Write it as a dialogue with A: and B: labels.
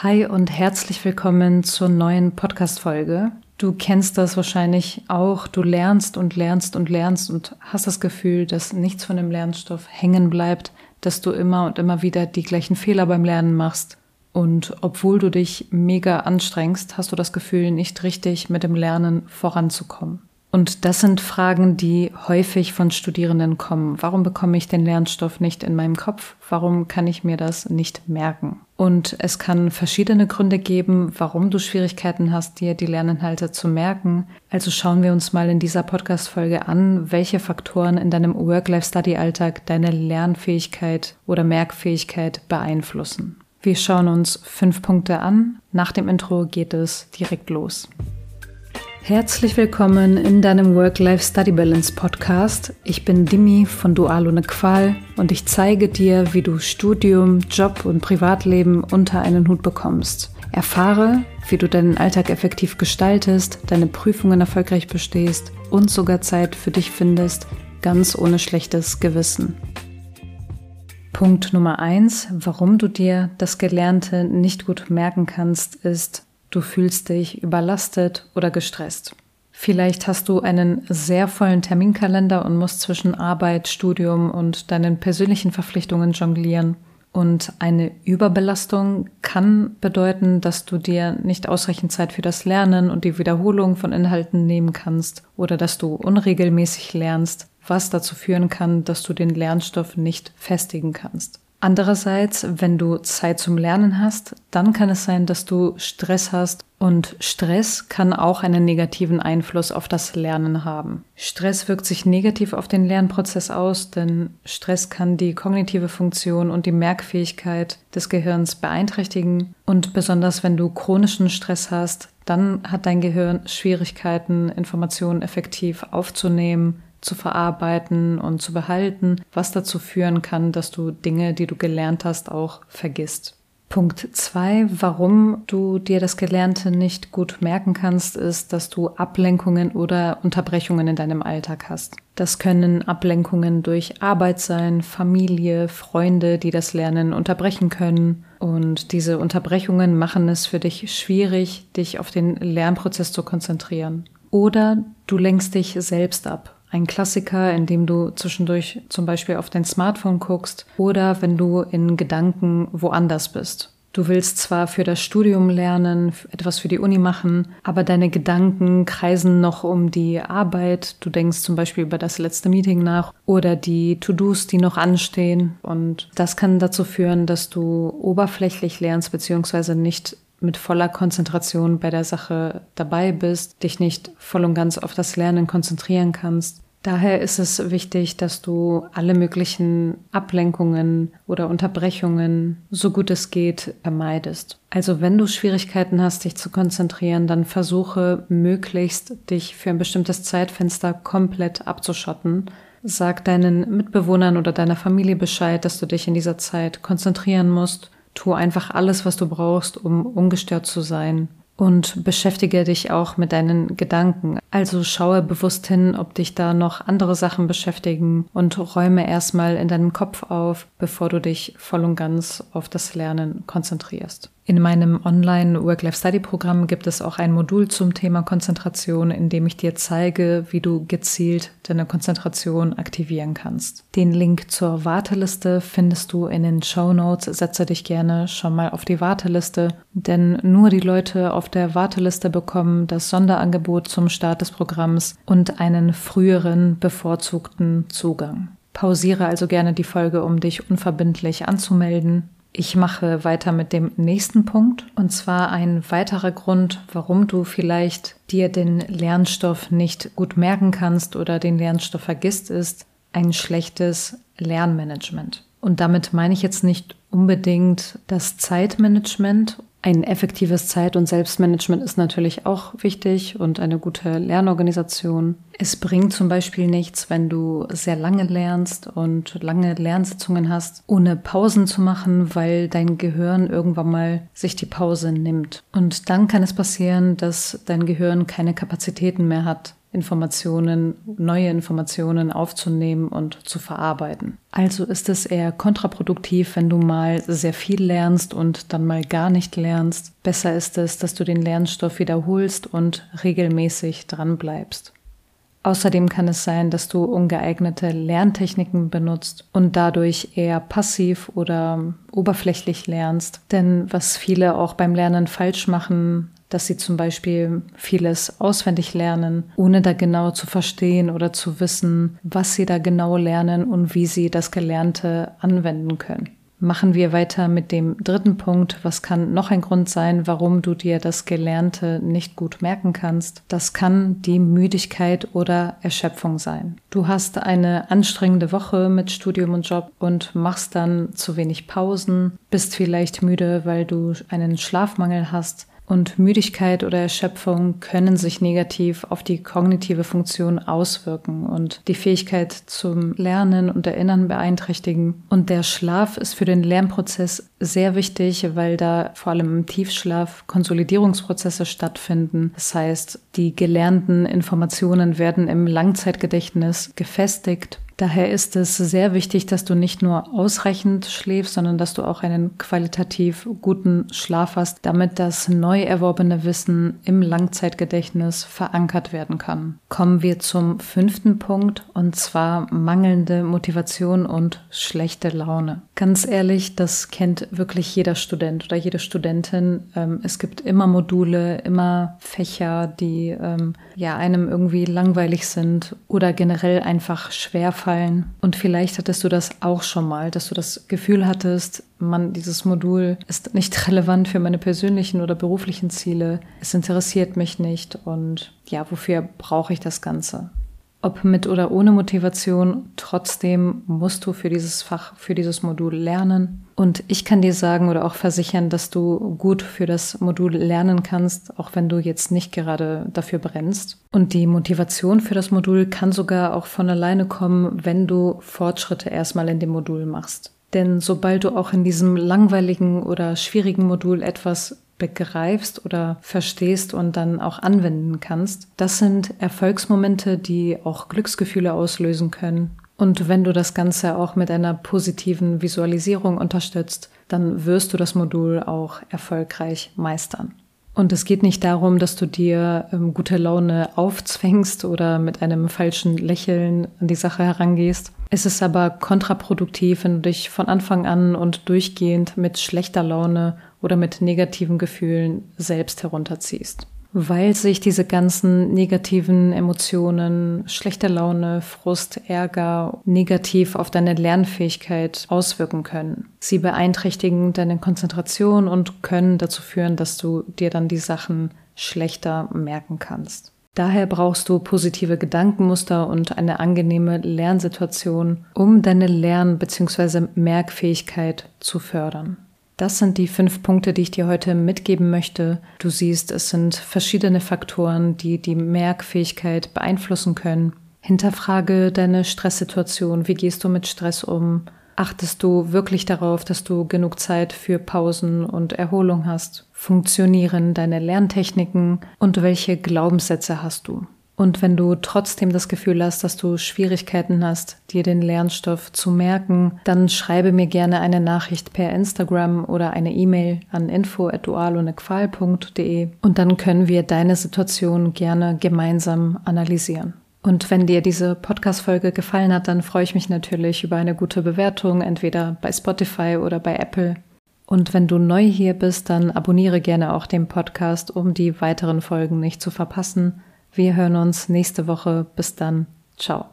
A: Hi und herzlich willkommen zur neuen Podcast-Folge. Du kennst das wahrscheinlich auch. Du lernst und lernst und lernst und hast das Gefühl, dass nichts von dem Lernstoff hängen bleibt, dass du immer und immer wieder die gleichen Fehler beim Lernen machst. Und obwohl du dich mega anstrengst, hast du das Gefühl, nicht richtig mit dem Lernen voranzukommen. Und das sind Fragen, die häufig von Studierenden kommen. Warum bekomme ich den Lernstoff nicht in meinem Kopf? Warum kann ich mir das nicht merken? Und es kann verschiedene Gründe geben, warum du Schwierigkeiten hast, dir die Lerninhalte zu merken. Also schauen wir uns mal in dieser Podcast-Folge an, welche Faktoren in deinem Work-Life-Study-Alltag deine Lernfähigkeit oder Merkfähigkeit beeinflussen. Wir schauen uns fünf Punkte an. Nach dem Intro geht es direkt los. Herzlich willkommen in deinem Work-Life-Study-Balance Podcast. Ich bin Dimi von Dual ohne Qual und ich zeige dir, wie du Studium, Job und Privatleben unter einen Hut bekommst. Erfahre, wie du deinen Alltag effektiv gestaltest, deine Prüfungen erfolgreich bestehst und sogar Zeit für dich findest, ganz ohne schlechtes Gewissen. Punkt Nummer eins, warum du dir das Gelernte nicht gut merken kannst, ist, Du fühlst dich überlastet oder gestresst. Vielleicht hast du einen sehr vollen Terminkalender und musst zwischen Arbeit, Studium und deinen persönlichen Verpflichtungen jonglieren. Und eine Überbelastung kann bedeuten, dass du dir nicht ausreichend Zeit für das Lernen und die Wiederholung von Inhalten nehmen kannst oder dass du unregelmäßig lernst, was dazu führen kann, dass du den Lernstoff nicht festigen kannst. Andererseits, wenn du Zeit zum Lernen hast, dann kann es sein, dass du Stress hast. Und Stress kann auch einen negativen Einfluss auf das Lernen haben. Stress wirkt sich negativ auf den Lernprozess aus, denn Stress kann die kognitive Funktion und die Merkfähigkeit des Gehirns beeinträchtigen. Und besonders wenn du chronischen Stress hast, dann hat dein Gehirn Schwierigkeiten, Informationen effektiv aufzunehmen zu verarbeiten und zu behalten, was dazu führen kann, dass du Dinge, die du gelernt hast, auch vergisst. Punkt zwei, warum du dir das Gelernte nicht gut merken kannst, ist, dass du Ablenkungen oder Unterbrechungen in deinem Alltag hast. Das können Ablenkungen durch Arbeit sein, Familie, Freunde, die das Lernen unterbrechen können. Und diese Unterbrechungen machen es für dich schwierig, dich auf den Lernprozess zu konzentrieren. Oder du lenkst dich selbst ab ein Klassiker, in dem du zwischendurch zum Beispiel auf dein Smartphone guckst oder wenn du in Gedanken woanders bist. Du willst zwar für das Studium lernen, etwas für die Uni machen, aber deine Gedanken kreisen noch um die Arbeit. Du denkst zum Beispiel über das letzte Meeting nach oder die To-Dos, die noch anstehen. Und das kann dazu führen, dass du oberflächlich lernst, beziehungsweise nicht mit voller Konzentration bei der Sache dabei bist, dich nicht voll und ganz auf das Lernen konzentrieren kannst. Daher ist es wichtig, dass du alle möglichen Ablenkungen oder Unterbrechungen so gut es geht vermeidest. Also wenn du Schwierigkeiten hast, dich zu konzentrieren, dann versuche möglichst, dich für ein bestimmtes Zeitfenster komplett abzuschotten. Sag deinen Mitbewohnern oder deiner Familie Bescheid, dass du dich in dieser Zeit konzentrieren musst Tu einfach alles, was du brauchst, um ungestört zu sein. Und beschäftige dich auch mit deinen Gedanken. Also schaue bewusst hin, ob dich da noch andere Sachen beschäftigen und räume erstmal in deinem Kopf auf, bevor du dich voll und ganz auf das Lernen konzentrierst. In meinem Online Work-Life-Study-Programm gibt es auch ein Modul zum Thema Konzentration, in dem ich dir zeige, wie du gezielt deine Konzentration aktivieren kannst. Den Link zur Warteliste findest du in den Show Notes. Setze dich gerne schon mal auf die Warteliste, denn nur die Leute auf der Warteliste bekommen das Sonderangebot zum Start des Programms und einen früheren bevorzugten Zugang. Pausiere also gerne die Folge, um dich unverbindlich anzumelden. Ich mache weiter mit dem nächsten Punkt und zwar ein weiterer Grund, warum du vielleicht dir den Lernstoff nicht gut merken kannst oder den Lernstoff vergisst, ist ein schlechtes Lernmanagement. Und damit meine ich jetzt nicht unbedingt das Zeitmanagement ein effektives Zeit- und Selbstmanagement ist natürlich auch wichtig und eine gute Lernorganisation. Es bringt zum Beispiel nichts, wenn du sehr lange lernst und lange Lernsitzungen hast, ohne Pausen zu machen, weil dein Gehirn irgendwann mal sich die Pause nimmt. Und dann kann es passieren, dass dein Gehirn keine Kapazitäten mehr hat, Informationen, neue Informationen aufzunehmen und zu verarbeiten. Also ist es eher kontraproduktiv, wenn du mal sehr viel lernst und dann mal gar nicht lernst. Besser ist es, dass du den Lernstoff wiederholst und regelmäßig dran bleibst. Außerdem kann es sein, dass du ungeeignete Lerntechniken benutzt und dadurch eher passiv oder oberflächlich lernst. Denn was viele auch beim Lernen falsch machen, dass sie zum Beispiel vieles auswendig lernen, ohne da genau zu verstehen oder zu wissen, was sie da genau lernen und wie sie das Gelernte anwenden können. Machen wir weiter mit dem dritten Punkt. Was kann noch ein Grund sein, warum du dir das Gelernte nicht gut merken kannst? Das kann die Müdigkeit oder Erschöpfung sein. Du hast eine anstrengende Woche mit Studium und Job und machst dann zu wenig Pausen, bist vielleicht müde, weil du einen Schlafmangel hast und Müdigkeit oder Erschöpfung können sich negativ auf die kognitive Funktion auswirken und die Fähigkeit zum Lernen und Erinnern beeinträchtigen. Und der Schlaf ist für den Lernprozess sehr wichtig, weil da vor allem im Tiefschlaf Konsolidierungsprozesse stattfinden. Das heißt, die gelernten Informationen werden im Langzeitgedächtnis gefestigt Daher ist es sehr wichtig, dass du nicht nur ausreichend schläfst, sondern dass du auch einen qualitativ guten Schlaf hast, damit das neu erworbene Wissen im Langzeitgedächtnis verankert werden kann. Kommen wir zum fünften Punkt und zwar mangelnde Motivation und schlechte Laune. Ganz ehrlich, das kennt wirklich jeder Student oder jede Studentin. Ähm, es gibt immer Module, immer Fächer, die ähm, ja einem irgendwie langweilig sind oder generell einfach schwer fallen fallen. Und vielleicht hattest du das auch schon mal, dass du das Gefühl hattest, man, dieses Modul ist nicht relevant für meine persönlichen oder beruflichen Ziele. Es interessiert mich nicht und ja, wofür brauche ich das Ganze? Ob mit oder ohne Motivation, trotzdem musst du für dieses Fach, für dieses Modul lernen. Und ich kann dir sagen oder auch versichern, dass du gut für das Modul lernen kannst, auch wenn du jetzt nicht gerade dafür brennst. Und die Motivation für das Modul kann sogar auch von alleine kommen, wenn du Fortschritte erstmal in dem Modul machst. Denn sobald du auch in diesem langweiligen oder schwierigen Modul etwas begreifst oder verstehst und dann auch anwenden kannst. Das sind Erfolgsmomente, die auch Glücksgefühle auslösen können. Und wenn du das Ganze auch mit einer positiven Visualisierung unterstützt, dann wirst du das Modul auch erfolgreich meistern. Und es geht nicht darum, dass du dir ähm, gute Laune aufzwängst oder mit einem falschen Lächeln an die Sache herangehst. Es ist aber kontraproduktiv, wenn du dich von Anfang an und durchgehend mit schlechter Laune oder mit negativen Gefühlen selbst herunterziehst weil sich diese ganzen negativen Emotionen, schlechte Laune, Frust, Ärger negativ auf deine Lernfähigkeit auswirken können. Sie beeinträchtigen deine Konzentration und können dazu führen, dass du dir dann die Sachen schlechter merken kannst. Daher brauchst du positive Gedankenmuster und eine angenehme Lernsituation, um deine Lern- bzw. Merkfähigkeit zu fördern. Das sind die fünf Punkte, die ich dir heute mitgeben möchte. Du siehst, es sind verschiedene Faktoren, die die Merkfähigkeit beeinflussen können. Hinterfrage deine Stresssituation. Wie gehst du mit Stress um? Achtest du wirklich darauf, dass du genug Zeit für Pausen und Erholung hast? Funktionieren deine Lerntechniken und welche Glaubenssätze hast du? Und wenn du trotzdem das Gefühl hast, dass du Schwierigkeiten hast, dir den Lernstoff zu merken, dann schreibe mir gerne eine Nachricht per Instagram oder eine E-Mail an info@dualonequal.de und dann können wir deine Situation gerne gemeinsam analysieren. Und wenn dir diese Podcast-Folge gefallen hat, dann freue ich mich natürlich über eine gute Bewertung, entweder bei Spotify oder bei Apple. Und wenn du neu hier bist, dann abonniere gerne auch den Podcast, um die weiteren Folgen nicht zu verpassen. Wir hören uns nächste Woche. Bis dann. Ciao.